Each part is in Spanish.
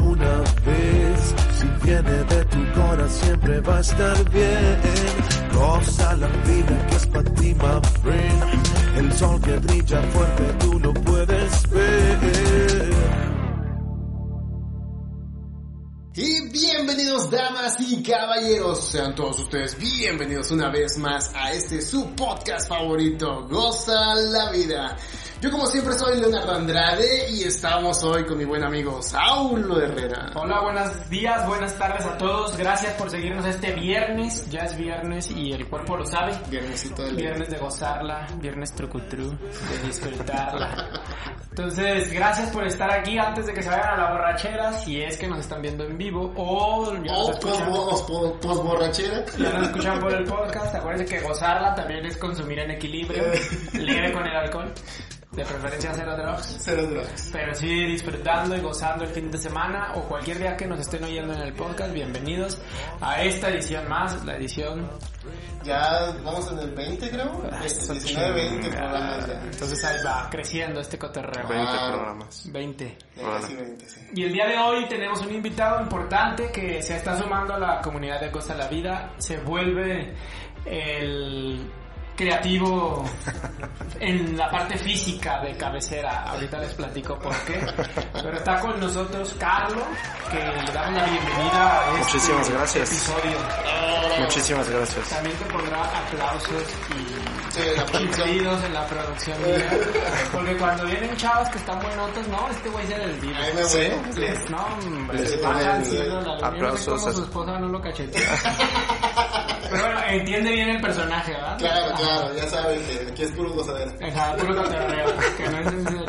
una vez. Si viene de tu corazón siempre va a estar bien. Goza la vida que es para ti, my friend. El sol que brilla fuerte tú lo puedes ver. Y bienvenidos damas y caballeros, sean todos ustedes bienvenidos una vez más a este su podcast favorito, Goza la Vida. Yo como siempre soy Leonardo Andrade y estamos hoy con mi buen amigo Saulo Herrera. Hola, buenos días, buenas tardes a todos. Gracias por seguirnos este viernes. Ya es viernes y el cuerpo lo sabe. Viernesito del Viernes de gozarla, viernes trucutru, de disfrutarla. Entonces, gracias por estar aquí antes de que se vayan a la borrachera, si es que nos están viendo en vivo o ya nos O escuchan, post borrachera. ya nos escuchan por el podcast. Acuérdense que gozarla también es consumir en equilibrio, libre con el alcohol, de preferencia cero drugs. Cero drogas. Pero sí, disfrutando y gozando el fin de semana o cualquier día que nos estén oyendo en el podcast, bienvenidos a esta edición más, la edición Ya vamos en el 20 creo. Ah, 19, 20 programas ya. Entonces ahí va creciendo este cotorreo. 20 Ah. programas. 20. Ya casi 20, sí. Y el día de hoy tenemos un invitado importante que se está sumando a la comunidad de Costa la Vida. Se vuelve el creativo en la parte física de cabecera. Ahorita les platico por qué. Pero está con nosotros Carlos, que le damos la bienvenida a este Muchísimas gracias. episodio. Muchísimas gracias. También te pondrá aplausos y Sí, chiflidos en la producción. mía. Porque cuando vienen chavos que están buenotas, no, este güey se. Ahí me voy. Les, no, hombre, Les les ponen, eh, aplausos cómo a- su esposa no lo cachetea. Pero bueno, entiende bien el personaje, ¿verdad? Claro, claro, ya saben que aquí es puro gozadera. Ajá, puro cotorreo, que no es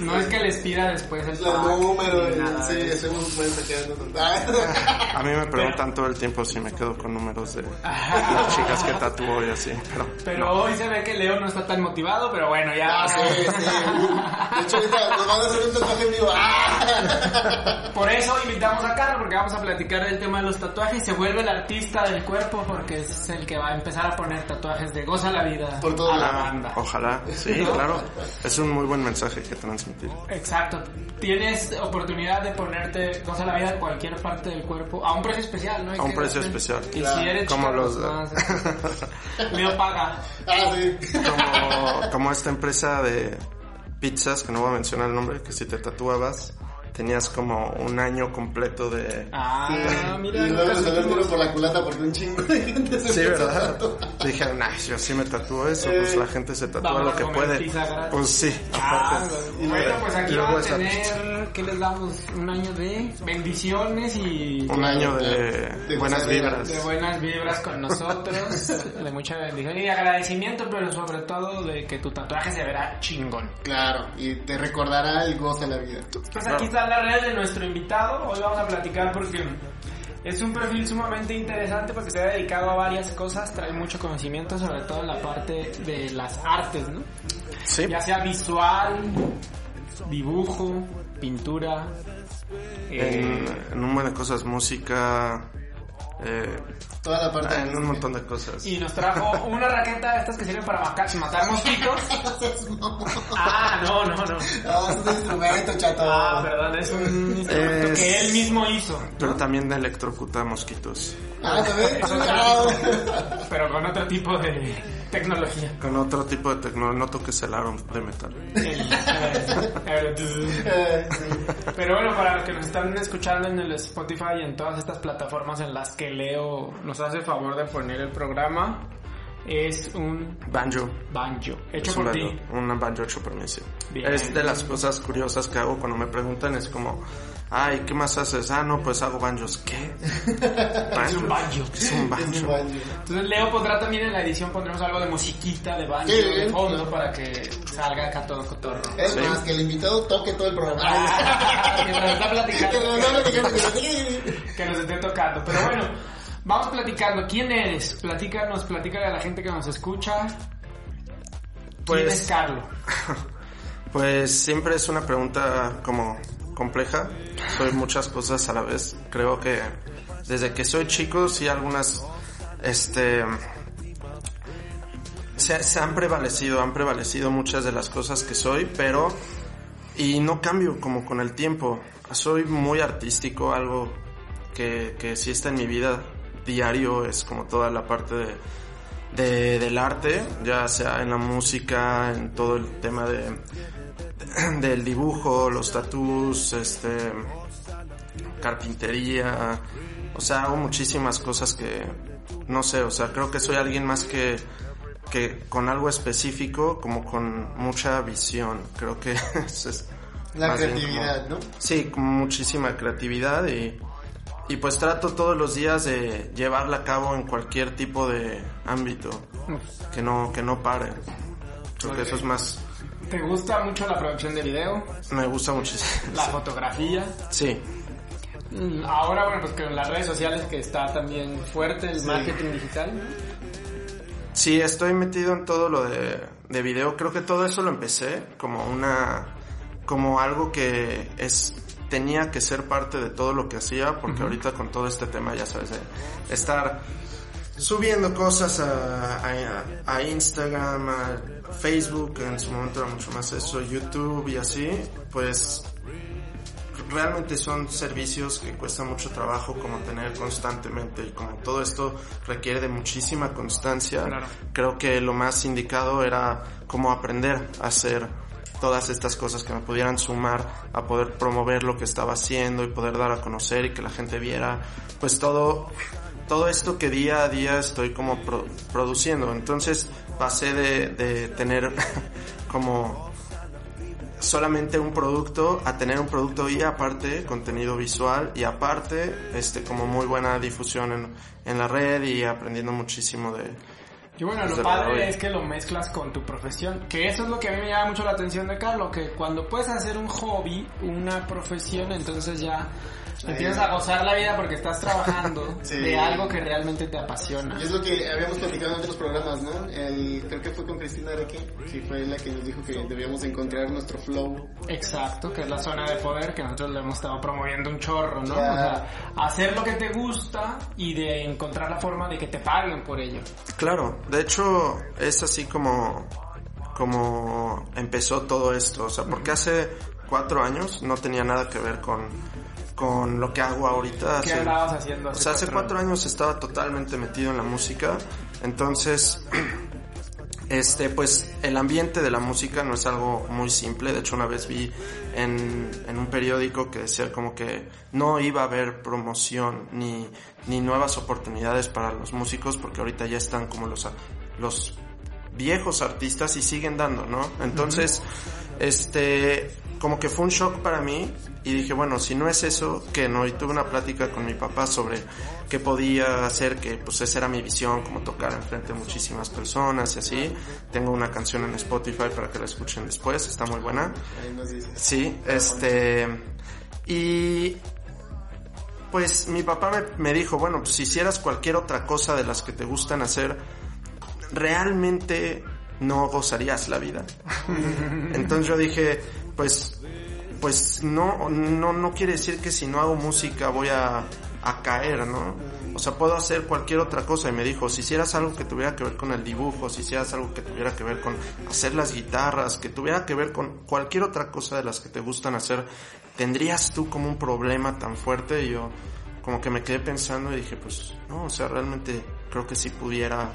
No es que les pida después el Los pack, números, nada sí, eso. mensajeando. A mí me preguntan todo el tiempo si me quedo con números de las chicas que tatúo y así, pero Pero hoy se ve que Leo no está tan motivado, pero bueno, ya. Ah, sí, sí. De hecho, ahorita nos van a hacer un tatuaje vivo. ¡Ah! Por eso invitamos a Carlos, porque vamos a platicar del tema de los tatuajes. Se vuelve el artista del cuerpo, porque es el que va a empezar a poner tatuajes de goza la vida Por todo a la banda. ojalá, sí, claro. Es un muy buen mensaje que transmitir. Exacto. Tienes oportunidad de ponerte goza la vida en cualquier parte del cuerpo a un precio especial, ¿no? A un precio especial. Y Claro. si eres Como los- pues, más- Leo paga. Ah, sí. Como, como esta empresa de pizzas, que no voy a mencionar el nombre, que si te tatuabas, tenías como un año completo de... Ah, mira. Y luego se tiro por la culata porque un chingo de gente se Sí, ¿verdad? tatuar. Dije, nah, yo sí me tatúo eso, pues la gente se tatúa Vamos lo a que puede. Pues sí, Ah, aparte. bueno, pues aquí luego a tener, ¿qué les damos? Un año de bendiciones y Un año de, De buenas vibras. de buenas vibras con nosotros, de mucha bendición y de agradecimiento, pero sobre todo de que tu tatuaje se verá chingón. Claro, y te recordará el gozo de la vida. Pues aquí está la red de nuestro invitado. Hoy vamos a platicar porque es un perfil sumamente interesante porque se ha dedicado a varias cosas, trae mucho conocimiento, sobre todo en la parte de las artes, ¿no? Sí, Ya sea visual, dibujo, pintura. eh, en, un buen de cosas, música, eh, Toda la parte en un montón de cosas. y nos trajo una raqueta de estas que sirven para matar mosquitos. Ah, no, no, no. No, es un instrumento, chato. Ah, perdón, es un instrumento Es- que él mismo hizo, Pero también electrocuta mosquitos. Ah, ¿también? Ah. pero con otro tipo de tecnología. Con otro tipo de tecnología, no toques el aro de metal. Pero bueno, para los que nos están escuchando en el Spotify y en todas estas plataformas en las que Leo nos hace favor de poner el programa, es un Banjo. banjo hecho Es un por banjo, ti. un banjo hecho por mí, sí. Bien. Es de las cosas curiosas que hago cuando me preguntan, es como, ay, ¿qué más haces? Ah, no, pues hago banjos. ¿Qué? Es un banjo. Es un Es un banjo. Entonces Leo pondrá también en la edición, pondremos algo de musiquita, de banjo, Sí, de fondo, claro. para que salga acá todo cotorro. Es más, que el invitado toque todo el programa. Ah, Que platicando. nos está platicando, que nos esté tocando. Pero bueno, vamos platicando. ¿Quién eres? Platícanos, platícale a la gente que nos escucha. ¿Quién Pues- es Carlos? Pues siempre es una pregunta como compleja. Soy muchas cosas a la vez. Creo que desde que soy chico sí algunas este se, se han prevalecido, han prevalecido muchas de las cosas que soy, pero y no cambio como con el tiempo. Soy muy artístico, algo que, que sí está en mi vida diario, es como toda la parte de, de- del arte, ya sea en la música, en todo el tema de, del dibujo, los tatús, este, carpintería, o sea, hago muchísimas cosas que, no sé, o sea, creo que soy alguien más que, que con algo específico, como con mucha visión, creo que eso es La creatividad, ¿no? Sí, con muchísima creatividad y, y pues trato todos los días de llevarla a cabo en cualquier tipo de ámbito, que no, que no pare. Creo que eso es más, ¿Te gusta mucho la producción de video? me gusta muchísimo. La fotografía. Sí, Mm, Ahora, bueno, pues con las redes sociales que está también fuerte el marketing digital. ¿no? sí, estoy metido en todo lo de, de video. Creo que todo eso lo empecé como una, como algo que es, tenía que ser parte de todo lo que hacía, porque ahorita con todo este tema, ya sabes, de estar subiendo cosas a, a, a Instagram, a Facebook, en su momento era mucho más eso, YouTube y así, pues realmente son servicios que cuestan mucho trabajo como tener constantemente y como todo esto requiere de muchísima constancia, Claro. creo que lo más indicado era como aprender a hacer todas estas cosas que me pudieran sumar a poder promover lo que estaba haciendo y poder dar a conocer y que la gente viera pues todo todo esto que día a día estoy como pro- produciendo. Entonces pasé de, de tener como solamente un producto a tener un producto y aparte contenido visual y aparte este como muy buena difusión en, en la red y aprendiendo muchísimo de Y bueno, lo padre es que lo mezclas con tu profesión, que eso es lo que a mí me llama mucho la atención de Carlos, que cuando puedes hacer un hobby, una profesión, entonces ya empiezas a gozar la vida porque estás trabajando Sí. de algo que realmente te apasiona. Y es lo que habíamos platicado en otros programas, ¿no? El, creo que fue con Cristina Areque, que fue la que nos dijo que debíamos encontrar nuestro flow. Exacto, que es la zona de poder que nosotros le hemos estado promoviendo un chorro, ¿no? Claro. O sea, hacer lo que te gusta y de encontrar la forma de que te paguen por ello. Claro, de hecho es así como, como empezó todo esto, o sea, porque hace cuatro años no tenía nada que ver con, con lo que hago ahorita. ¿Qué Hace- andabas haciendo? o sea, hace cuatro años estaba totalmente metido en la música, entonces, este, pues el ambiente de la música no es algo muy simple. De hecho, una vez vi en, en un periódico que decía como que no iba a haber promoción ni, ni nuevas oportunidades para los músicos porque ahorita ya están como los, los viejos artistas y siguen dando, ¿no? Entonces, este, como que fue un shock para mí y dije, bueno, si no es eso, que no, y tuve una plática con mi papá sobre qué podía hacer, que pues esa era mi visión, como tocar enfrente de muchísimas personas y así. Tengo una canción en Spotify para que la escuchen después, está muy buena. Sí, este, y pues mi papá me, me dijo, bueno, pues si hicieras cualquier otra cosa de las que te gustan hacer, realmente no gozarías la vida. Entonces yo dije, pues, pues no, no, no quiere decir que si no hago música voy a, a caer, ¿no? O sea, puedo hacer cualquier otra cosa. Y me dijo, si hicieras algo que tuviera que ver con el dibujo, si hicieras algo que tuviera que ver con hacer las guitarras, que tuviera que ver con cualquier otra cosa de las que te gustan hacer, ¿tendrías tú como un problema tan fuerte? Y yo como que me quedé pensando y dije, pues no, o sea, realmente creo que si pudiera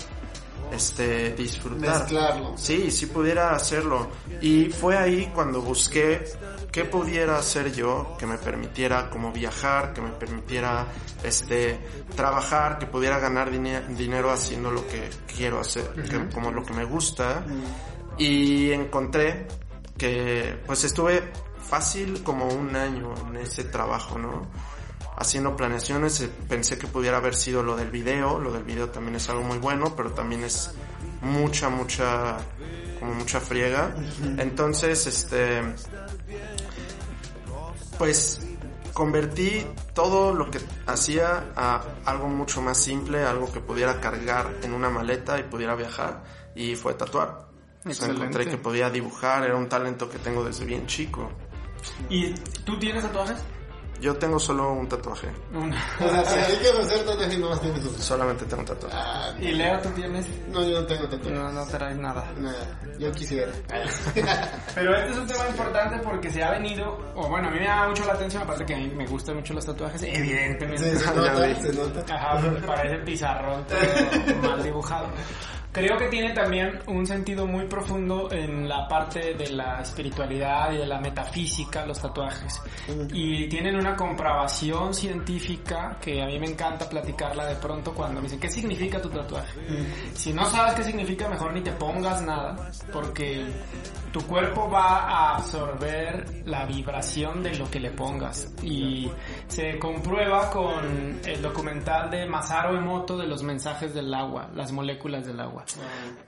este disfrutar. Mezclarlo. Sí, sí pudiera hacerlo. Y fue ahí cuando busqué qué pudiera hacer yo que me permitiera como viajar, que me permitiera este trabajar, que pudiera ganar dine- dinero haciendo lo que quiero hacer, que- como lo que me gusta. Y encontré que pues estuve fácil como un año en ese trabajo, ¿no? Haciendo planeaciones, eh, pensé que pudiera haber sido lo del video, lo del video también es algo muy bueno, pero también es mucha, mucha, como mucha friega. Entonces, este, pues convertí todo lo que hacía a algo mucho más simple, algo que pudiera cargar en una maleta y pudiera viajar, y fue tatuar. O sea, encontré que podía dibujar, era un talento que tengo desde bien chico. ¿Y tú tienes tatuajes? Yo tengo solo un tatuaje. Una- O sea, si hay que hacer tatuajes, no más tienes uno. Solamente tengo un tatuaje. Ah, y Leo, ¿tú tienes? no, yo no tengo tatuajes. No, no traes nada. Nada, yo quisiera. Pero este es un tema importante porque se ha venido, o bueno, a mí me llama mucho la atención, aparte que a mí me gustan mucho los tatuajes, evidentemente. Sí, se Ya nota, se nota. Ajá, parece pizarrón todo mal dibujado. Creo que tiene también un sentido muy profundo en la parte de la espiritualidad y de la metafísica, los tatuajes. Y tienen una comprobación científica que a mí me encanta platicarla de pronto cuando me dicen, ¿qué significa tu tatuaje? Si no sabes qué significa, mejor ni te pongas nada, porque tu cuerpo va a absorber la vibración de lo que le pongas. Y se comprueba con el documental de Masaru Emoto de los mensajes del agua, las moléculas del agua.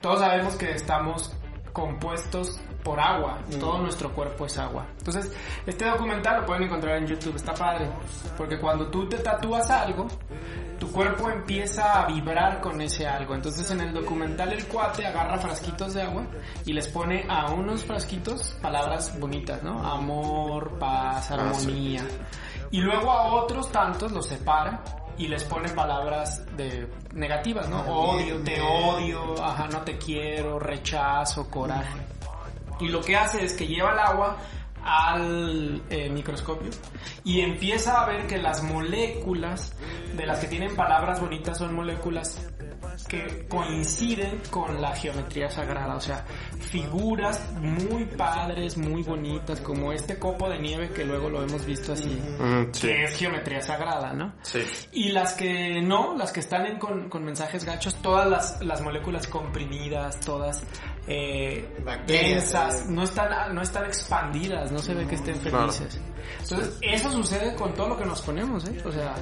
Todos sabemos que estamos compuestos por agua, todo nuestro cuerpo es agua. Entonces, este documental lo pueden encontrar en YouTube, está padre, porque cuando tú te tatúas algo, tu cuerpo empieza a vibrar con ese algo. Entonces en el documental el cuate agarra frasquitos de agua y les pone a unos frasquitos palabras bonitas, ¿no? Amor, paz, armonía. Y luego a otros tantos los separa y les pone palabras de negativas, ¿no? Odio, te odio, ajá, no te quiero, rechazo, coraje. Y lo que hace es que lleva el agua al eh, microscopio y empieza a ver que las moléculas de las que tienen palabras bonitas son moléculas que coinciden con la geometría sagrada, o sea, figuras muy padres, muy bonitas, como este copo de nieve que luego lo hemos visto así, Mm, sí. que es geometría sagrada, ¿no? Sí. Y las que no, las que están en con, con mensajes gachos, todas las, las moléculas comprimidas, todas eh, densas, eh. no están, no están expandidas, no se ve que estén felices. Entonces, eso sucede con todo lo que nos ponemos, ¿eh? O sea,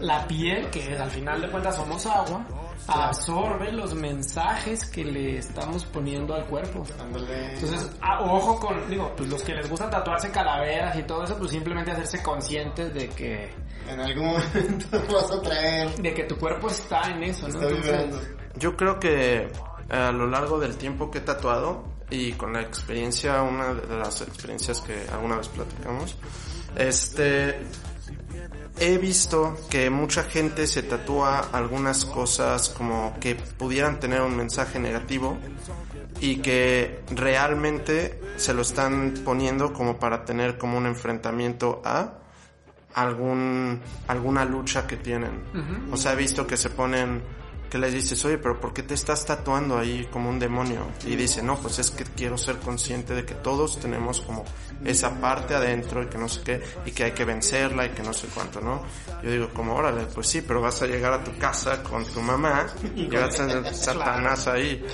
la piel, que al final de cuentas somos agua, absorbe los mensajes que le estamos poniendo al cuerpo. Ándale. Entonces, ah, ojo con, digo, pues los que les gusta tatuarse calaveras y todo eso, pues simplemente hacerse conscientes de que, En algún momento vas a traer. de que tu cuerpo está en eso, ¿no? Entonces. Yo creo que a lo largo del tiempo que he tatuado y con la experiencia, una de las experiencias que alguna vez platicamos, este, he visto que mucha gente se tatúa algunas cosas como que pudieran tener un mensaje negativo y que realmente se lo están poniendo como para tener como un enfrentamiento a algún alguna lucha que tienen. O sea, he visto que se ponen que les dices, "Oye, pero ¿por qué te estás tatuando ahí como un demonio?" Y dice, "No, pues es que quiero ser consciente de que todos tenemos como esa parte adentro y que no sé qué y que hay que vencerla y que no sé cuánto, ¿no?" Yo digo, como, "Órale, pues sí, pero vas a llegar a tu casa con tu mamá y vas a tener Satanás ahí."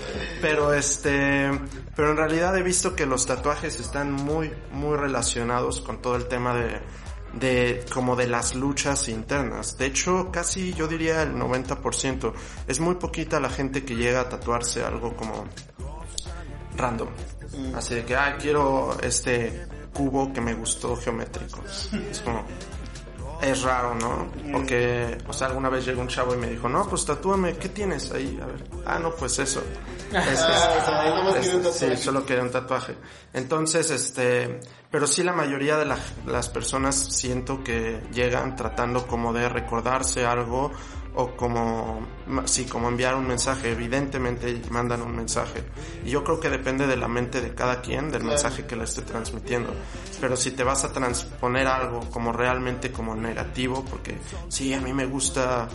Pero este, pero en realidad he visto que los tatuajes están muy muy relacionados con todo el tema de de como de las luchas internas. De hecho, casi yo diría el 90%. Es muy poquita la gente que llega a tatuarse algo como random. Así de que, ah, quiero este cubo que me gustó geométrico. Es como, es raro, ¿no? Porque, o sea, alguna vez llegó un chavo y me dijo, no, pues tatúame, ¿qué tienes ahí? A ver, ah, no, pues eso. Es- Ah, o sea, ahí nomás es- quiere un tatuaje. sí, solo quería un tatuaje. Entonces, este, pero sí la mayoría de la- las personas siento que llegan tratando como de recordarse algo o como, sí, como enviar un mensaje. Evidentemente mandan un mensaje. Y yo creo que depende de la mente de cada quien, del mensaje que le esté transmitiendo. Pero si te vas a transponer algo como realmente como negativo, porque sí, a mí me gusta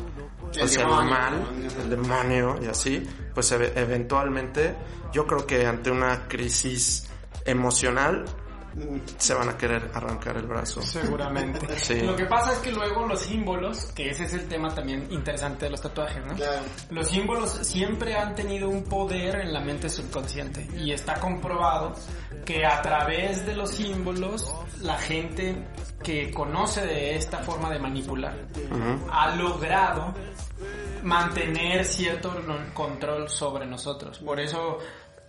El o sea, demonio, mal, el demonio. el demonio y así, pues eve- eventualmente yo creo que ante una crisis emocional se van a querer arrancar el brazo. Seguramente. Sí. Lo que pasa es que luego los símbolos, que ese es el tema también interesante de los tatuajes, ¿no? Claro. Los símbolos siempre han tenido un poder en la mente subconsciente y está comprobado que a través de los símbolos la gente que conoce de esta forma de manipular ha logrado mantener cierto control sobre nosotros. Por eso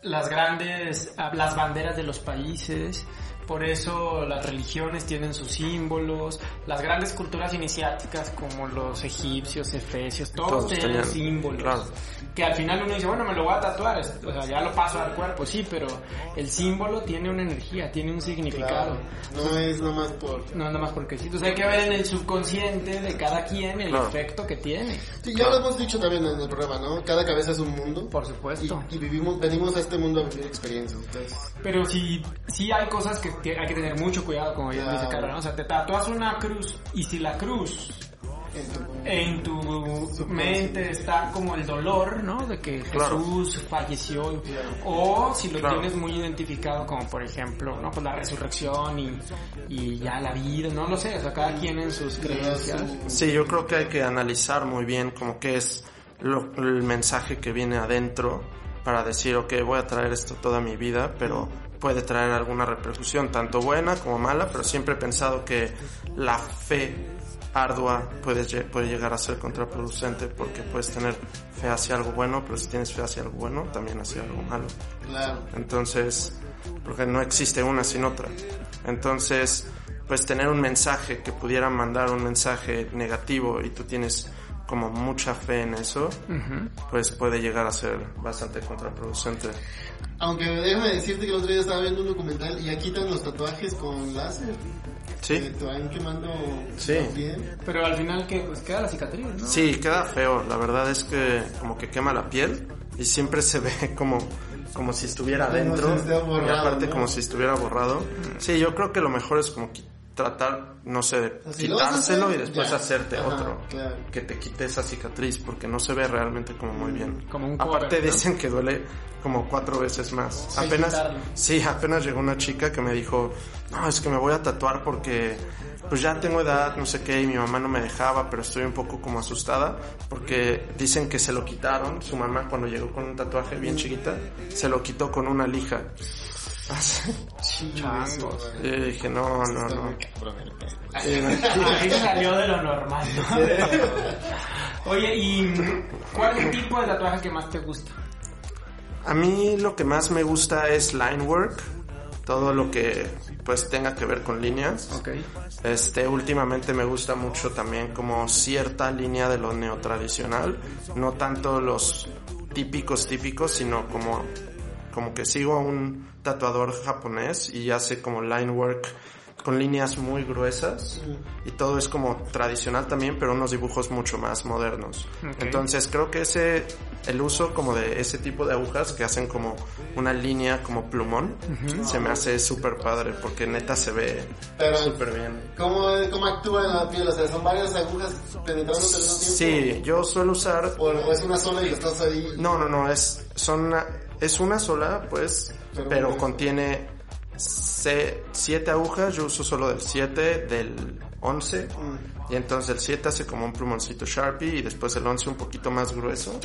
las grandes, ah, las banderas de los países, Por eso las religiones tienen sus símbolos, las grandes culturas iniciáticas como los egipcios, efesios, todos, Todos tienen tenían, símbolos. claro. Que al final uno dice, bueno, me lo voy a tatuar, es- o sea, ya lo paso al cuerpo, sí, pero el símbolo tiene una energía, tiene un significado. Claro. No es nomás por... No nada más porque sí. Entonces hay que ver en el subconsciente de cada quien el Claro. efecto que tiene. Sí, ya lo hemos dicho también en el programa, ¿no? Cada cabeza es un mundo. Por Y, supuesto. y vivimos, venimos a este mundo a vivir experiencias. Entonces, Pero sí, sí hay cosas que hay que tener mucho cuidado, como bien Claro. dice Carlos. ¿no? O sea, te tatúas una cruz y si la cruz en tu... en tu mente está como el dolor, ¿no? De que Claro. Jesús falleció. O si lo Claro. tienes muy identificado como por ejemplo, ¿no? Pues la resurrección y, y ya la vida, no lo sé. O sea, cada quien en sus creencias. Sí, yo creo que hay que analizar muy bien como qué es lo- el mensaje que viene adentro para decir, ok, voy a traer esto toda mi vida, pero puede traer alguna repercusión, tanto buena como mala, pero siempre he pensado que la fe ardua puede, puede llegar a ser contraproducente porque puedes tener fe hacia algo bueno, pero si tienes fe hacia algo bueno, también hacia algo malo. Claro. Entonces, porque no existe una sin otra. Entonces, pues tener un mensaje que pudiera mandar un mensaje negativo y tú tienes como mucha fe en eso, pues puede llegar a ser bastante contraproducente. Aunque déjame decirte que el otro día estaba viendo un documental y ya quitan los tatuajes con láser. Que Sí, te van quemando Sí. piel. Pero al final que pues queda la cicatriz, ¿no? sí, queda feo. La verdad es que como que quema la piel y siempre se ve como como si estuviera Como si adentro y aparte ¿no? como si estuviera borrado. Sí, yo creo que lo mejor es como tratar, no sé, de Si lo vas a quitárselo hacer, y después ya. hacerte Ajá, otro. claro. Que te quite esa cicatriz porque no se ve realmente como muy bien. Como un Aparte cover, ¿no? dicen que duele como cuatro veces más. Que apenas, quitarlo. sí, apenas llegó una chica que me dijo, no, es que me voy a tatuar porque pues ya tengo edad, no sé qué, y mi mamá no me dejaba, pero estoy un poco como asustada porque dicen que se lo quitaron, su mamá cuando llegó con un tatuaje bien chiquita, se lo quitó con una lija. Changos. Y yo dije, no, no, no. Ahí salió de lo normal, ¿no? Oye, ¿y cuál es el tipo de tatuaje que más te gusta? A mí lo que más me gusta es line work, todo lo que pues tenga que ver con líneas. Este, últimamente me gusta mucho también como cierta línea de lo neotradicional, no tanto los típicos típicos, sino como, como que sigo a un tatuador japonés y hace como line work con líneas muy gruesas y todo es como tradicional también, pero unos dibujos mucho más modernos. Ok. Entonces creo que ese, el uso como de ese tipo de agujas que hacen como una línea como plumón, se me hace súper padre porque neta se ve súper bien. ¿Cómo, ¿Cómo actúa en la piel? O sea, son varias agujas penetrándote al mismo tiempo. Sí, yo suelo usar... O, es una sola y lo estás ahí. No, no, no, es, son una, es una sola, pues, Pero- pero, contiene se- siete agujas, yo uso solo del 7, del 11, y entonces el 7 hace como un plumoncito Sharpie y después el 11 un poquito más grueso,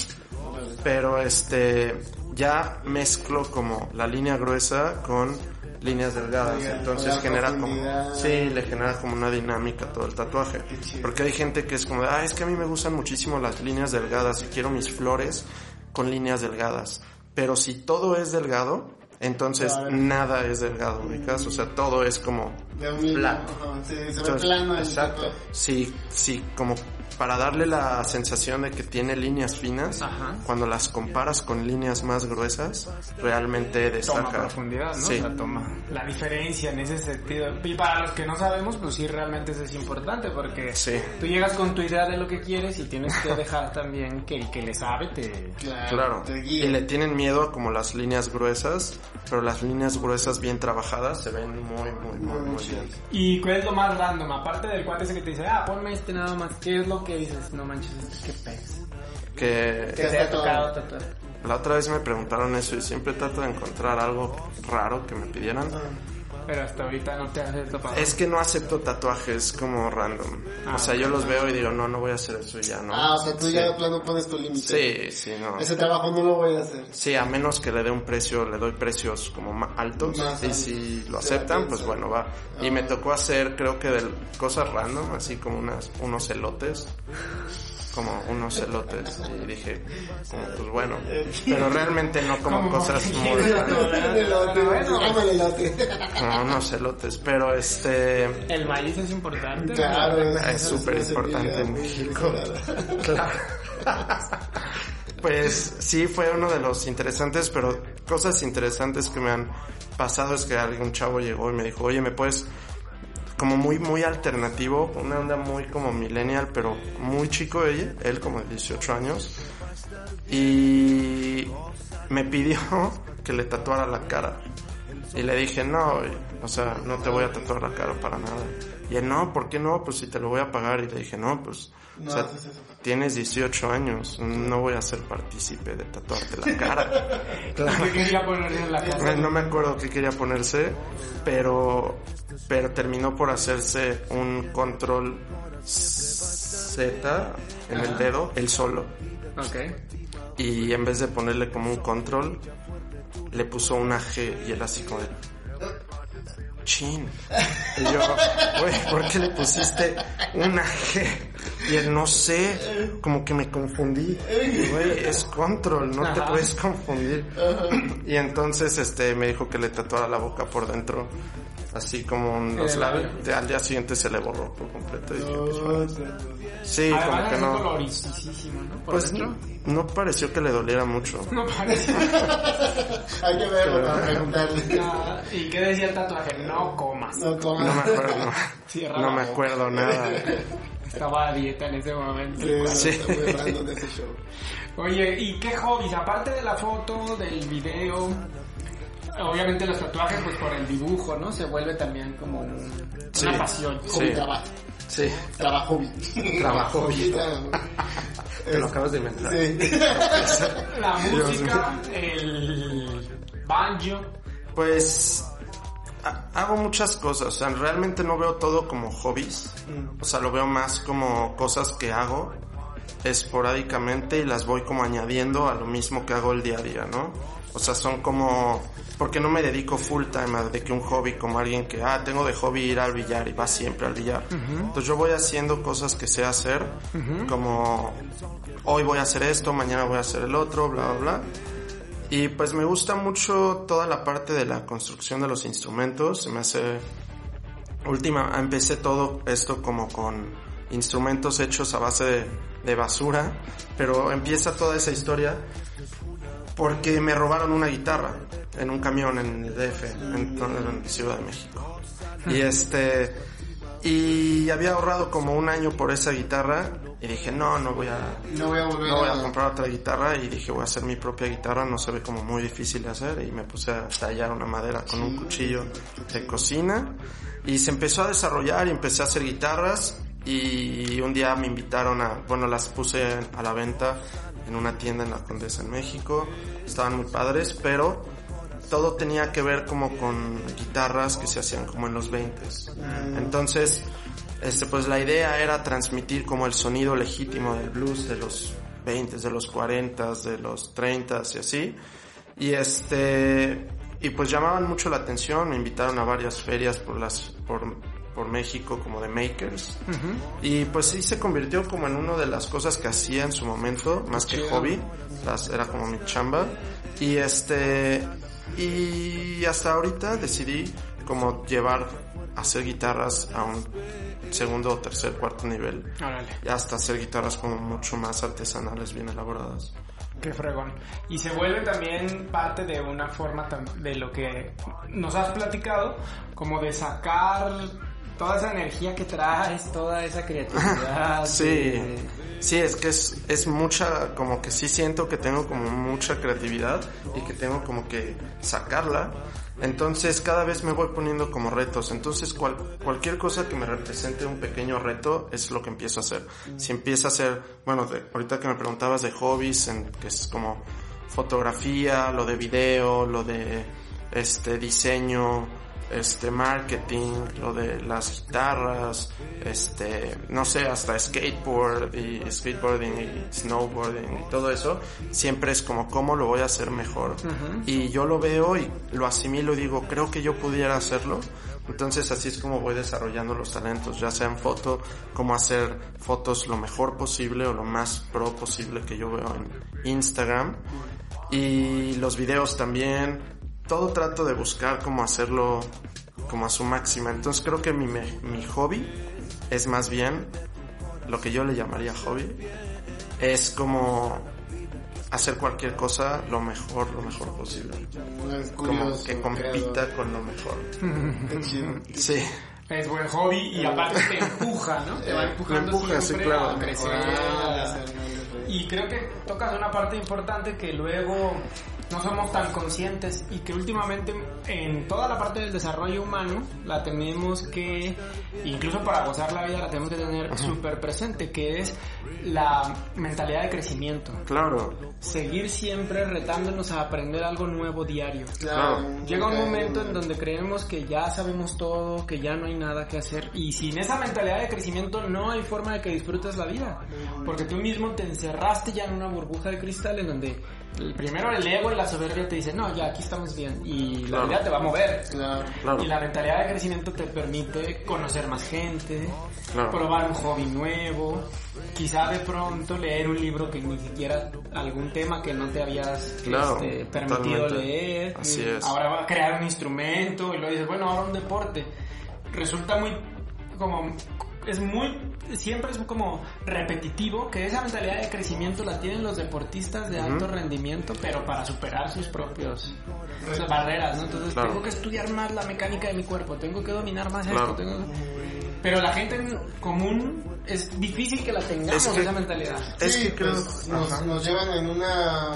pero este, ya mezclo como la línea gruesa con líneas delgadas, Oiga, entonces genera como, sí, le genera como una dinámica todo el tatuaje, porque hay gente que es como, ah, es que a mí me gustan muchísimo las líneas delgadas y quiero mis flores con líneas delgadas, pero si todo es delgado, entonces Claro. nada es delgado, ubicas, o sea, todo es como De un mismo. plano. Sí, se ve Entonces, plano exacto. Sí, sí, como para darle la sensación de que tiene líneas finas, Ajá. cuando las comparas con líneas más gruesas, realmente Toma destaca. profundidad, ¿no? Sí. O sea, toma la diferencia en ese sentido. Y para los que no sabemos, pues sí, realmente eso es importante porque Sí. tú llegas con tu idea de lo que quieres y tienes que dejar también que el que le sabe te... Claro, Te y guía. le tienen miedo a como las líneas gruesas, pero las líneas gruesas bien trabajadas se ven muy, muy, muy, muy bien. ¿Y cuál es lo más random? Aparte del cuate ese que te dice, ah, ponme este nada más. ¿Qué es lo que dices? No manches, qué pez. Que te ha tocado tatuar. la otra vez me preguntaron eso y siempre trato de encontrar algo raro que me pidieran. Pero hasta ahorita no te has topado. Es que no acepto tatuajes como random. Ah, o sea, yo los veo y digo, no, no voy a hacer eso y ya, ¿no? Ah, o sea, tú Sí. ya de plano pones tu límite. Sí, sí, no. Ese trabajo no lo voy a hacer. Sí, a menos que le dé un precio, le doy precios como más altos. Más y si lo aceptan, pues bueno, va. Y me tocó hacer, creo que de cosas random, así como unas, unos elotes. Como unos elotes y dije, como, pues bueno, pero realmente no como cosas muy... No, unos elotes, pero este... El maíz es importante. Claro, Es súper importante en México. Claro. Pues sí, fue uno de los interesantes, pero cosas interesantes que me han pasado es que algún chavo llegó y me dijo, oye, ¿me puedes...? Como muy, muy alternativo, una onda muy como millennial, pero muy chico ella, él como de 18 años. Y me pidió que le tatuara la cara. Y le dije, no, o sea, no te voy a tatuar la cara para nada. Y él, no, ¿por qué no? Pues si te lo voy a pagar. Y le dije, no, pues, o sea, tienes 18 años, no voy a ser partícipe de tatuarte la cara. ¿Qué quería ponerle en la casa? No me acuerdo qué quería ponerse, pero, pero terminó por hacerse un control Z en el dedo, él solo. Ok. Y en vez de ponerle como un control, le puso una G y él así como de... Chin. Y yo, güey, ¿por qué le pusiste una G? Y él, no sé, como que me confundí. Güey, es control, no te puedes confundir. Y entonces, este, me dijo que le tatuara la boca por dentro. Así como en los labios. Al día siguiente se le borró por completo. Y dije, pues, bueno. Sí, como que no. colorisísimo, ¿no? Por Pues dentro. no pareció que le doliera mucho. No parece. Hay que verlo para preguntarle. Ah, ¿Y qué decía el tatuaje? No comas. No No me comas. acuerdo. Cierra No me boca. acuerdo nada. Estaba a dieta en ese momento. Sí, Sí. está muy random ese show. Oye, ¿y qué hobbies? Aparte de la foto, del video, obviamente los tatuajes, pues por el dibujo, ¿no? Se vuelve también como un- Sí. una pasión. Hobby Sí. trabajo. Sí, Trabajo. Trabajo. Te lo acabas de inventar. Sí. La música, el banjo. Pues ha- hago muchas cosas, o sea, realmente no veo todo como hobbies, o sea, lo veo más como cosas que hago esporádicamente y las voy como añadiendo a lo mismo que hago el día a día, ¿no? O sea, son como, porque no me dedico full time a de que un hobby como alguien que, ah, tengo de hobby ir al billar y va siempre al billar. Entonces yo voy haciendo cosas que sé hacer, como hoy voy a hacer esto, mañana voy a hacer el otro, bla, bla, bla. Y pues me gusta mucho toda la parte de la construcción de los instrumentos. Se me hace... Última, empecé todo esto como con instrumentos hechos a base de, de basura, pero empieza toda esa historia porque me robaron una guitarra en un camión en el DF, en, en Ciudad de México. Y este, y había ahorrado como un año por esa guitarra y dije, no, no voy a, No voy a volver no voy a... a comprar otra guitarra y dije voy a hacer mi propia guitarra, no se ve como muy difícil de hacer y me puse a tallar una madera con un cuchillo de cocina y se empezó a desarrollar y empecé a hacer guitarras. Y un día me invitaron a, bueno las puse a la venta en una tienda en la Condesa en México, estaban muy padres, pero todo tenía que ver como con guitarras que se hacían como en los 20 entonces este pues la idea era transmitir como el sonido legítimo del blues de los 20 de los 40 de los 30 y así. Y este y pues llamaban mucho la atención me invitaron a varias ferias por las por por México como de makers. Y pues sí se convirtió como en una de las cosas que hacía en su momento más que hobby las, era como mi chamba. Y este y hasta ahorita decidí como llevar hacer guitarras a un segundo, tercer, cuarto nivel Órale, y hasta hacer guitarras como mucho más artesanales, bien elaboradas. qué fregón. Y se vuelve también parte de una forma de lo que nos has platicado, como de sacar toda esa energía que traes, toda esa creatividad. Sí, de- sí, es que es, es mucha, como que sí siento que tengo como mucha creatividad y que tengo como que sacarla. Entonces cada vez me voy poniendo como retos. Entonces cual, cualquier cosa que me represente un pequeño reto es lo que empiezo a hacer. Si empiezo a hacer, bueno, de- ahorita que me preguntabas de hobbies, en, que es como fotografía, lo de video, lo de este diseño, este marketing, lo de las guitarras, este, no sé, hasta skateboard y skateboarding y snowboarding y todo eso, siempre es como cómo lo voy a hacer mejor. Y yo lo veo y lo asimilo y digo, creo que yo pudiera hacerlo. Entonces así es como voy desarrollando los talentos, ya sea en foto, cómo hacer fotos lo mejor posible o lo más pro posible que yo veo en Instagram. Y los videos también, todo trato de buscar cómo hacerlo como a su máxima. Entonces creo que mi, me- mi hobby es más bien lo que yo le llamaría hobby. Es como hacer cualquier cosa lo mejor, lo mejor posible. Como que compita creador. con lo mejor. Qué chido. Sí, Es buen hobby y aparte te empuja, ¿no? Te va Eh, empujando empuja, sí, siempre claro. a crecer. Ah, Y creo que tocas una parte importante que luego no somos tan conscientes y que últimamente en toda la parte del desarrollo humano la tenemos que, incluso para gozar la vida, la tenemos que tener súper presente, que es la mentalidad de crecimiento. claro. Seguir siempre retándonos a aprender algo nuevo diario. Claro. Llega un momento en donde creemos que ya sabemos todo, que ya no hay nada que hacer y sin esa mentalidad de crecimiento no hay forma de que disfrutes la vida, porque tú mismo te encerraste ya en una burbuja de cristal en donde primero el ego y la soberbia te dicen, no, ya aquí estamos bien y la Claro. vida te va a mover. Claro. Claro. Y la mentalidad de crecimiento te permite conocer más gente, probar un hobby nuevo, quizá de pronto leer un libro que ni siquiera algún tema que no te habías este, permitido totalmente. leer. Así es. Ahora va a crear un instrumento y luego dices, bueno, ahora un deporte. Resulta muy como es muy siempre es como repetitivo que esa mentalidad de crecimiento la tienen los deportistas de alto rendimiento pero para superar sus propios o sea, barreras, ¿no? Entonces Claro. tengo que estudiar más la mecánica de mi cuerpo, tengo que dominar más Claro. esto, tengo- pero la gente en común es difícil que la tengamos Es que- esa mentalidad. Es Sí, que creo... pues, nos, llevan en una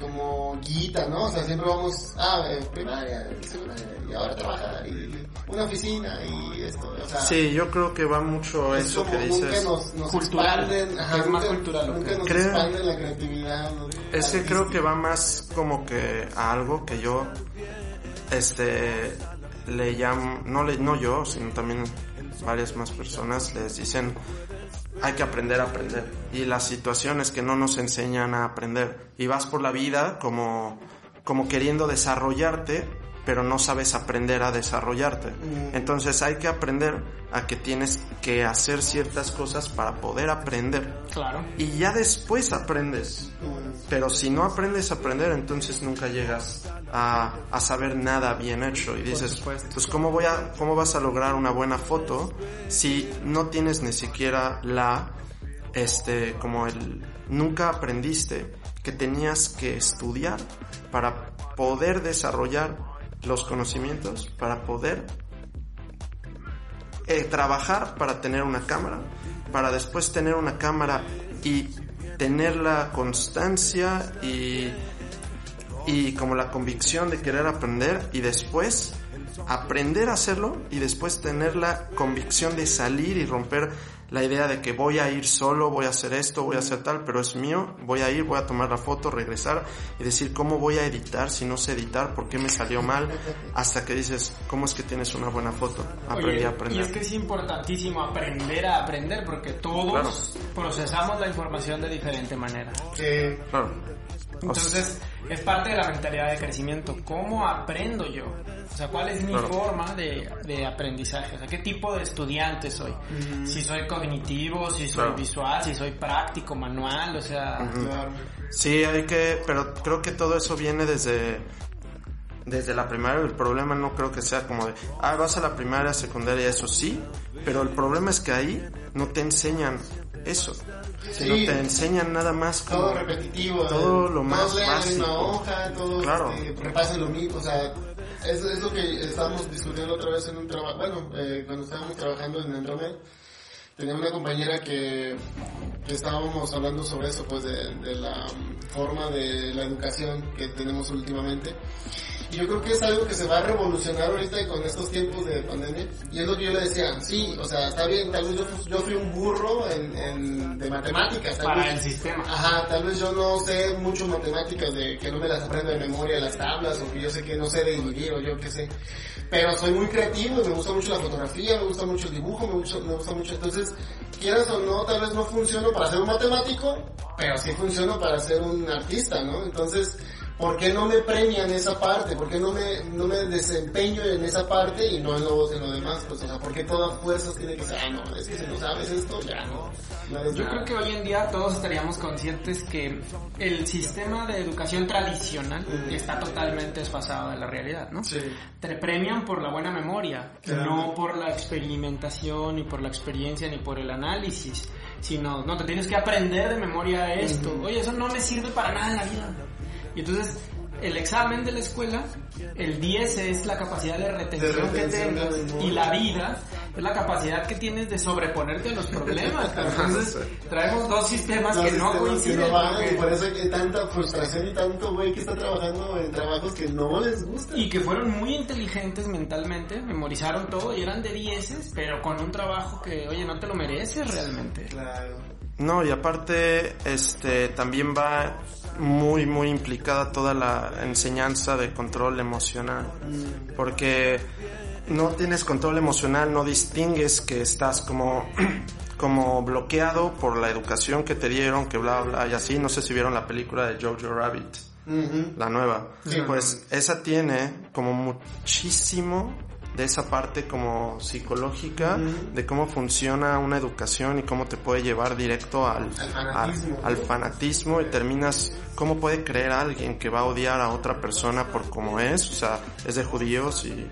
como guita, ¿no? O sea, siempre vamos, ah, eh, primaria, secundaria, y ahora trabajar, y una oficina, y esto, o sea... Sí, yo creo que va mucho es eso como que nunca dices. nos, nos Cultural, expanden, ajá, es más nunca- cultural lo Nunca que- nos Creo- expanden la creatividad. ¿no? Es que creo que va más como que a algo que yo, este, le llamo, no le, no yo, sino también varias más personas les dicen, hay que aprender a aprender. Y las situaciones que no nos enseñan a aprender. Y vas por la vida como, como queriendo desarrollarte, pero no sabes aprender a desarrollarte. Entonces hay que aprender a que tienes que hacer ciertas cosas para poder aprender. Claro. Y ya después aprendes. Pero si no aprendes a aprender, entonces nunca llegas a, a saber nada bien hecho. Y dices, pues ¿cómo, voy a, ¿cómo vas a lograr una buena foto si no tienes ni siquiera la, este, como el, nunca aprendiste que tenías que estudiar para poder desarrollar los conocimientos, para poder eh, trabajar para tener una cámara, para después tener una cámara y tener la constancia y, y como la convicción de querer aprender y después aprender a hacerlo y después tener la convicción de salir y romper la idea de que voy a ir solo, voy a hacer esto, voy a hacer tal, pero es mío, voy a ir, voy a tomar la foto, regresar y decir cómo voy a editar, si no sé editar, por qué me salió mal, hasta que dices, ¿cómo es que tienes una buena foto? Aprendí Oye, a aprender. Y es que es importantísimo aprender a aprender porque todos Claro. procesamos la información de diferente manera. Que Claro. Entonces, es parte de la mentalidad de crecimiento. ¿Cómo aprendo yo? O sea, ¿cuál es mi Claro. forma de, de aprendizaje? O sea, ¿qué tipo de estudiante soy? Si soy cognitivo, si soy Claro. visual, si soy práctico, manual, o sea... claro. Sí, hay que, pero creo que todo eso viene desde desde la primaria. El problema no creo que sea como de, ah, vas a la primaria, secundaria, eso sí, pero el problema es que ahí no te enseñan eso, Sí. te enseñan nada más como todo repetitivo. todo eh, lo más todos leen la misma básico. hoja, todos Claro. este, repasan lo mismo, o sea, es, es lo que estábamos discutiendo otra vez en un trabajo, bueno, eh, cuando estábamos trabajando en Andromed, tenía una compañera que, que estábamos hablando sobre eso, pues de, de la forma de la educación que tenemos últimamente. Y yo creo que es algo que se va a revolucionar ahorita con estos tiempos de pandemia. Y es lo que yo le decía, sí, o sea, está bien, tal vez yo, yo fui un burro en, en- de matemáticas. Tal Para vez, el sistema. Ajá, tal vez yo no sé mucho matemáticas de que no me las aprendo de memoria las tablas o que yo sé que no sé de dividir o yo qué sé. Pero soy muy creativo me gusta mucho la fotografía, me gusta mucho el dibujo, me gusta, me gusta mucho. Entonces, quieras o no, tal vez no funciono para ser un matemático, pero sí funciono para ser un artista, ¿no? Entonces, ¿por qué no me premian esa parte? ¿Por qué no me, no me desempeño en esa parte y no en lo, en lo demás? Pues, o sea, ¿por qué todas fuerzas tiene que ser, ah, no, es que si no sabes esto, ya no. no Yo nada"? creo que hoy en día todos estaríamos conscientes que el sistema de educación tradicional está totalmente desfasado de la realidad, ¿no? Sí. Te premian por la buena memoria, Claro. no por la experimentación, ni por la experiencia, ni por el análisis, sino, no, te tienes que aprender de memoria esto. Oye, eso no me sirve para nada en la vida. Y entonces, el examen de la escuela, el 10 es la capacidad de retención, De retención que tengas, y la vida es la capacidad que tienes de sobreponerte a los problemas. Entonces, traemos dos sistemas No, que no sistemas coinciden. que no van, porque- y por eso hay tanta frustración y tanto güey que está trabajando en trabajos que no les gustan. Y que fueron muy inteligentes mentalmente, memorizaron todo y eran de dieces, pero con un trabajo que, oye, no te lo mereces realmente. Claro. No, y aparte, este, también va muy, muy implicada toda la enseñanza de control emocional. Porque no tienes control emocional, no distingues que estás como, como bloqueado por la educación que te dieron, que bla, bla, y así. No sé si vieron la película de Jojo Rabbit, la nueva. Sí. Pues esa tiene como muchísimo de esa parte como psicológica de cómo funciona una educación y cómo te puede llevar directo al, Al fanatismo. al- al fanatismo y terminas cómo puede creer alguien que va a odiar a otra persona por cómo es, o sea, es de judíos y,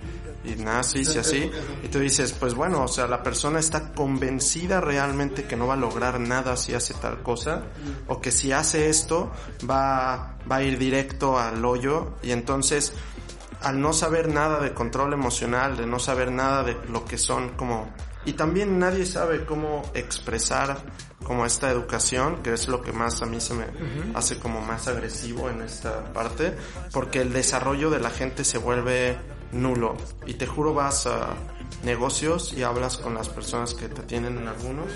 y nazis y así, y tú dices, pues bueno, o sea, la persona está convencida realmente que no va a lograr nada si hace tal cosa, o que si hace esto va, va a ir directo al hoyo, y entonces al no saber nada de control emocional, de no saber nada de lo que son como... Y también nadie sabe cómo expresar como esta educación, que es lo que más a mí se me hace como más agresivo en esta parte, porque el desarrollo de la gente se vuelve nulo. Y te juro vas a negocios y hablas con las personas que te tienen en algunos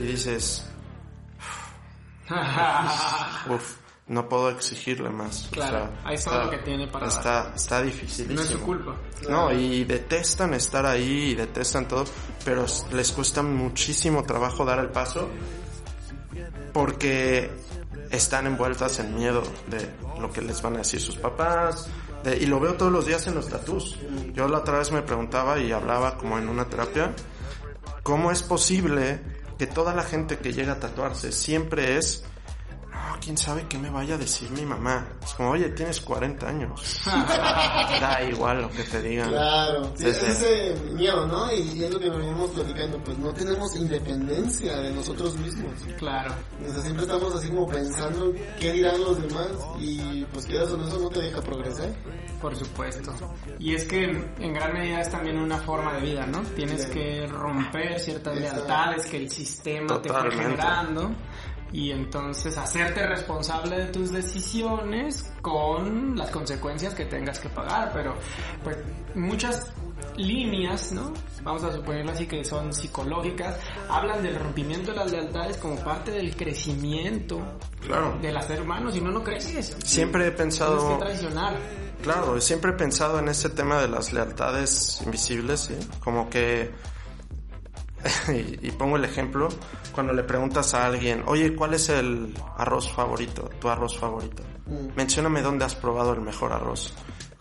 y dices, no puedo exigirle más. Claro, ahí está lo que tiene para Está, está dificilísimo. no es su culpa. No, y detestan estar ahí y detestan todo, pero les cuesta muchísimo trabajo dar el paso porque están envueltas en miedo de lo que les van a decir sus papás. de- y lo veo todos los días en los tatús. Yo la otra vez me preguntaba y hablaba como en una terapia, ¿cómo es posible que toda la gente que llega a tatuarse siempre es, no, quién sabe qué me vaya a decir mi mamá? Es como, oye, tienes 40 años. da igual lo que te digan. Claro, sí, Sí, es sí. ese miedo, ¿no? Y es lo que venimos platicando, pues no tenemos independencia de nosotros mismos. Claro. O sea, siempre estamos así como pensando qué dirán los demás y pues quieras o no, eso no te deja progresar. Por supuesto. Y es que en gran medida es también una forma de vida, ¿no? Tienes Sí. que romper ciertas Exacto. lealtades que el sistema te fue Totalmente. generando y entonces hacerte responsable de tus decisiones con las consecuencias que tengas que pagar. Pero pues muchas líneas, ¿no? Vamos a suponerlo así que son psicológicas, hablan del rompimiento de las lealtades como parte del crecimiento Claro. del ser humano, si no, no creces. Siempre he Tienes pensado... que traicionar. Claro, siempre he pensado en este tema de las lealtades invisibles, ¿sí? Como que... y, y pongo el ejemplo, cuando le preguntas a alguien, oye, ¿cuál es el arroz favorito, tu arroz favorito? Mm. Mencióname dónde has probado el mejor arroz.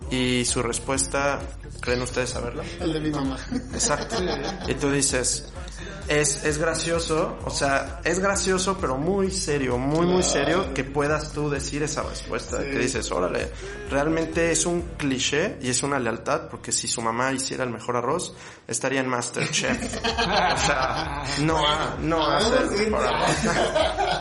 Y su respuesta, ¿creen ustedes saberla? El de mi mamá. Exacto. Y tú dices, es, es gracioso, o sea, es gracioso, pero muy serio, muy, muy serio que puedas tú decir esa respuesta. Que dices, órale, realmente es un cliché y es una lealtad, porque si su mamá hiciera el mejor arroz, estaría en Masterchef. O sea, no, ha- no hace el mejor arroz.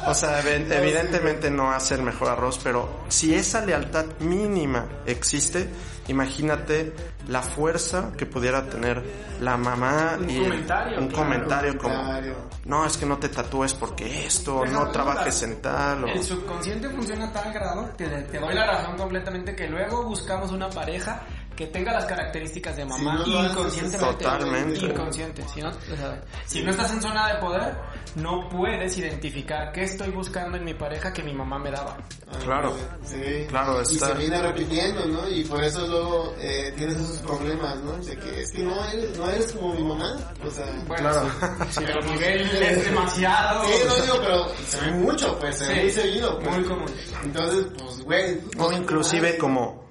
O sea, ev- evidentemente no hace el mejor arroz, pero si esa lealtad mínima existe, imagínate la fuerza que pudiera tener la mamá Un y el- comentario, un claro. comentario como, comentario. no, es que no te tatúes porque esto, Deja no duda. trabajes en tal, o... El subconsciente funciona a tal grado que te doy la razón completamente que luego buscamos una pareja que tenga las características de mamá Si no inconscientemente. Totalmente. Inconsciente. Si no, o sea, si no estás en zona de poder, no puedes identificar qué estoy buscando en mi pareja que mi mamá me daba. Claro. Sí. Claro, Y está- se viene repitiendo, ¿no? Y por eso luego eh, tienes esos problemas, ¿no? De que es que no eres, no eres como mi mamá. O sea, Bueno, Claro. si el nivel es demasiado. Sí, no digo, pero se ve mucho, pues, se ve Sí, muy seguido. Pues. muy común. Entonces, pues, güey. O inclusive como,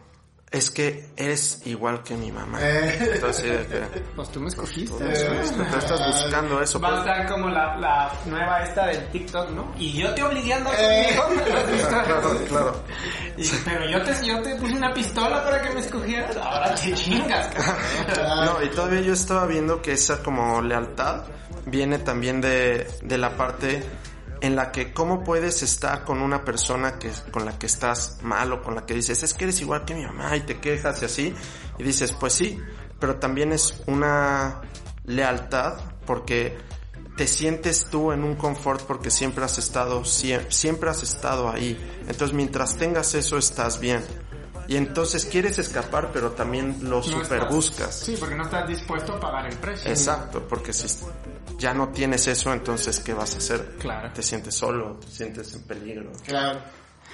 es que eres igual que mi mamá. Eh, Entonces, que, Pues tú me escogiste. Eh, tú estás buscando eso. Va a pues, estar como la, la nueva esta del TikTok, ¿no? Y yo te obligué a andar Eh. conmigo. Claro, claro. Y- pero yo te, yo te puse una pistola para que me escogieras. Ahora te chingas, cabrón. No, y todavía yo estaba viendo que esa como lealtad viene también de, de la parte en la que cómo puedes estar con una persona que con la que estás mal o con la que dices es que eres igual que mi mamá y te quejas y así y dices pues sí pero también es una lealtad porque te sientes tú en un confort porque siempre has estado sie- siempre has estado ahí. Entonces mientras tengas eso estás bien y entonces quieres escapar pero también lo No super estás- buscas Sí, porque no estás dispuesto a pagar el precio. Exacto, porque si ya no tienes eso, entonces ¿qué vas a hacer? Claro. Te sientes solo, te sientes en peligro. claro.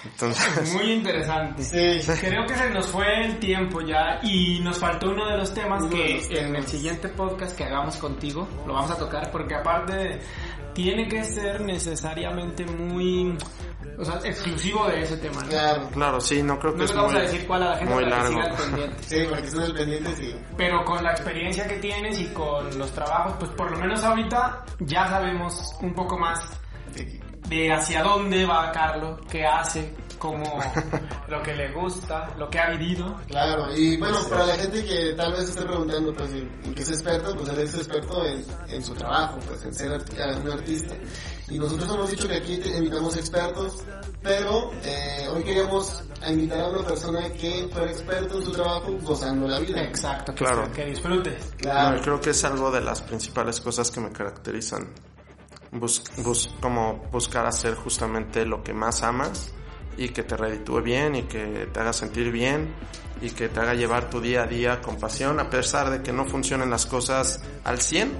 Entonces, Muy interesante. Sí. Creo que se nos fue el tiempo ya y nos faltó uno de los temas Uno que los en el siguiente podcast que hagamos contigo lo vamos a tocar porque aparte tiene que ser necesariamente muy, o sea, exclusivo de ese tema. ¿no? Claro. claro, sí, no creo No que les es vamos muy, a decir cuál a la gente muy para que largo. siga al pendiente. Sí, porque están al pendiente, sí. Pero con la experiencia que tienes y con los trabajos, pues por lo menos ahorita ya sabemos un poco más de hacia dónde va Carlos, qué hace, cómo, lo que le gusta, lo que ha vivido. Claro, y bueno, para la gente que tal vez esté preguntando, pues, en, qué es experto, pues él es experto en, en su trabajo, pues, en ser arti- un artista. Y nosotros hemos dicho que aquí te invitamos expertos, pero eh, hoy queríamos invitar a una persona que fuera experto en su trabajo gozando la vida. Exacto, que, Claro. que disfrutes. Claro. No, creo que es algo de las principales cosas que me caracterizan. Bus, bus- como buscar hacer justamente lo que más amas y que te reditúe bien y que te haga sentir bien y que te haga llevar tu día a día con pasión a pesar de que no funcionen las cosas al 100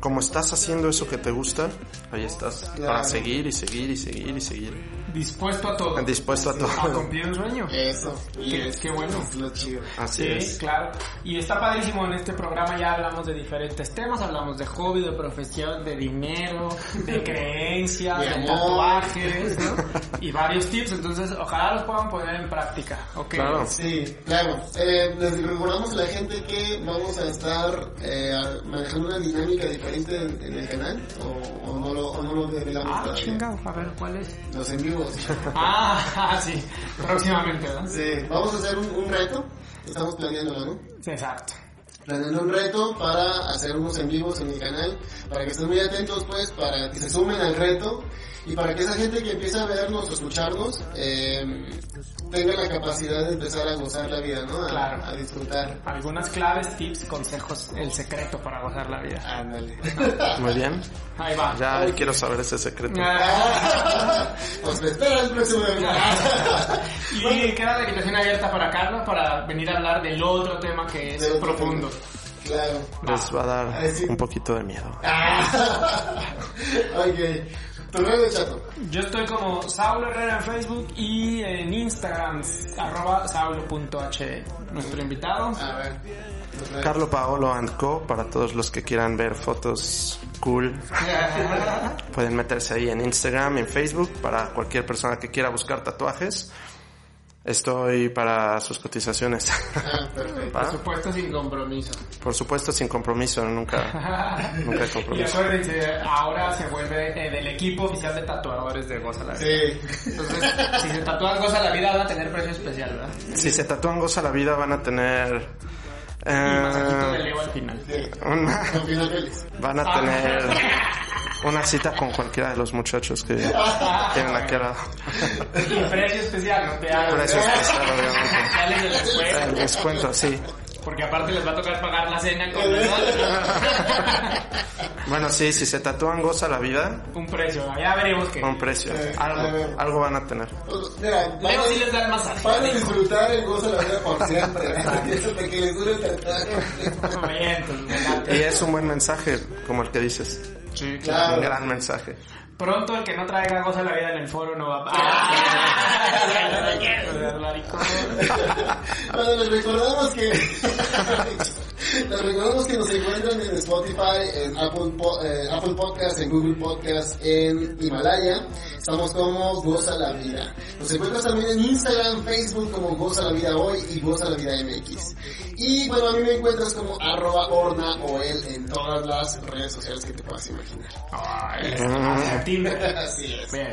como estás haciendo eso que te gusta ahí estás Claro. para seguir y seguir y seguir y seguir Dispuesto a todo. dispuesto a A todo cumplir un sueño. Eso. Y Qué- es, qué bueno. es lo chido. así Sí, es claro. Y está padrísimo en este programa, ya hablamos de diferentes temas, hablamos de hobby, de profesión, de dinero, de creencias, De de, tatuajes, ¿no? Y varios tips, entonces ojalá los puedan poner en práctica. ¿ok? Claro. Sí, claro. Eh, les recordamos a la gente que vamos a estar eh, manejando una dinámica diferente en, en el canal, o, o no lo, o no lo revelamos Ah, todavía. chingado, a ver, ¿cuál es? Los en Ah, sí, próximamente. Sí, vamos a hacer un, un reto. Estamos planeándolo, ¿no? Sí, exacto. Planeando un reto para hacer unos en vivos en el canal, para que estén muy atentos, pues, para que se sumen al reto y para que esa gente que empieza a vernos o escucharnos eh, tenga la capacidad de empezar a gozar la vida, ¿no? A, Claro. a disfrutar. Algunas claves, tips, consejos, el secreto para gozar la vida. Ándale. muy bien Ahí va. ya Ok. quiero saber ese secreto Ah, Pues me espera el próximo Y queda la invitación abierta para Carlos para venir a hablar del otro tema que es profundo. Claro. les va a dar sí. un poquito de miedo ok. Chato. Yo estoy como Saulo Herrera en Facebook y en Instagram, arroba saulo.h. Nuestro invitado. A ver. Carlo Paolo and Co. Para todos los que quieran ver fotos cool, pueden meterse ahí en Instagram, en Facebook. Para cualquier persona que quiera buscar tatuajes, estoy para sus cotizaciones. Ah, perfecto. Por supuesto, sin compromiso. Por supuesto, sin compromiso, nunca, nunca hay Y compromiso. acuérdense, ahora se vuelve eh, del equipo oficial de tatuadores de Goza la Vida. Sí. Entonces, si se tatúan Goza la Vida, van a tener precio especial, ¿verdad? Si se tatúan Goza la Vida, van a tener. Y masajito de eh, Leo al final. Sí. una- van a tener una cita con cualquiera de los muchachos que tienen aquí al lado. Y precio especial, no te hagas. Precio especial, obviamente. Sales de la escuela. El descuento, sí. Porque aparte les va a tocar pagar la cena con Bueno, sí, si se tatúan goza la vida, un precio. Ya veremos qué. un precio. Eh, Algo, algo van a tener. Pues, Mira, van Leo a- sí les da el masaje. Van a disfrutar el gozo de la vida por siempre. Hasta que les dure el tatuaje. Y es un buen mensaje, como el que dices. Sí, Claro. Un gran mensaje. Pronto el que no traiga goza la vida en el foro no va a... Bueno, les recordamos que les recordamos que nos encuentran en Spotify, en Apple, Po- eh, Apple Podcast, en Google Podcast, en Himalaya. Estamos como Goza la Vida. Nos encuentras también en Instagram, Facebook como Goza la Vida Hoy y Goza la Vida MX. Y bueno, a mí me encuentras como arroba orna o él en todas las redes sociales que te puedas imaginar. Ay, Tinder. Así es. Bien.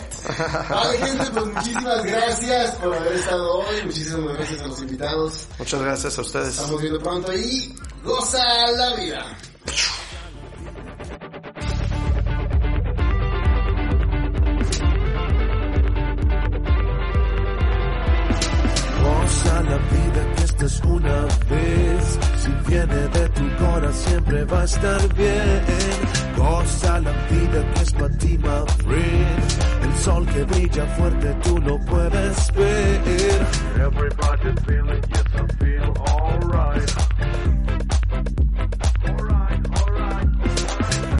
Vale, gente, pues muchísimas gracias por haber estado hoy. Muchísimas gracias a los invitados. Muchas gracias a ustedes. Estamos viendo pronto y goza la vida. Goza la vida que esta es una. Si viene de tu cora siempre va a estar bien. Cosa la vida que es para ti, my friend. El sol que brilla fuerte tú lo puedes ver. Everybody feeling yes, I feel alright.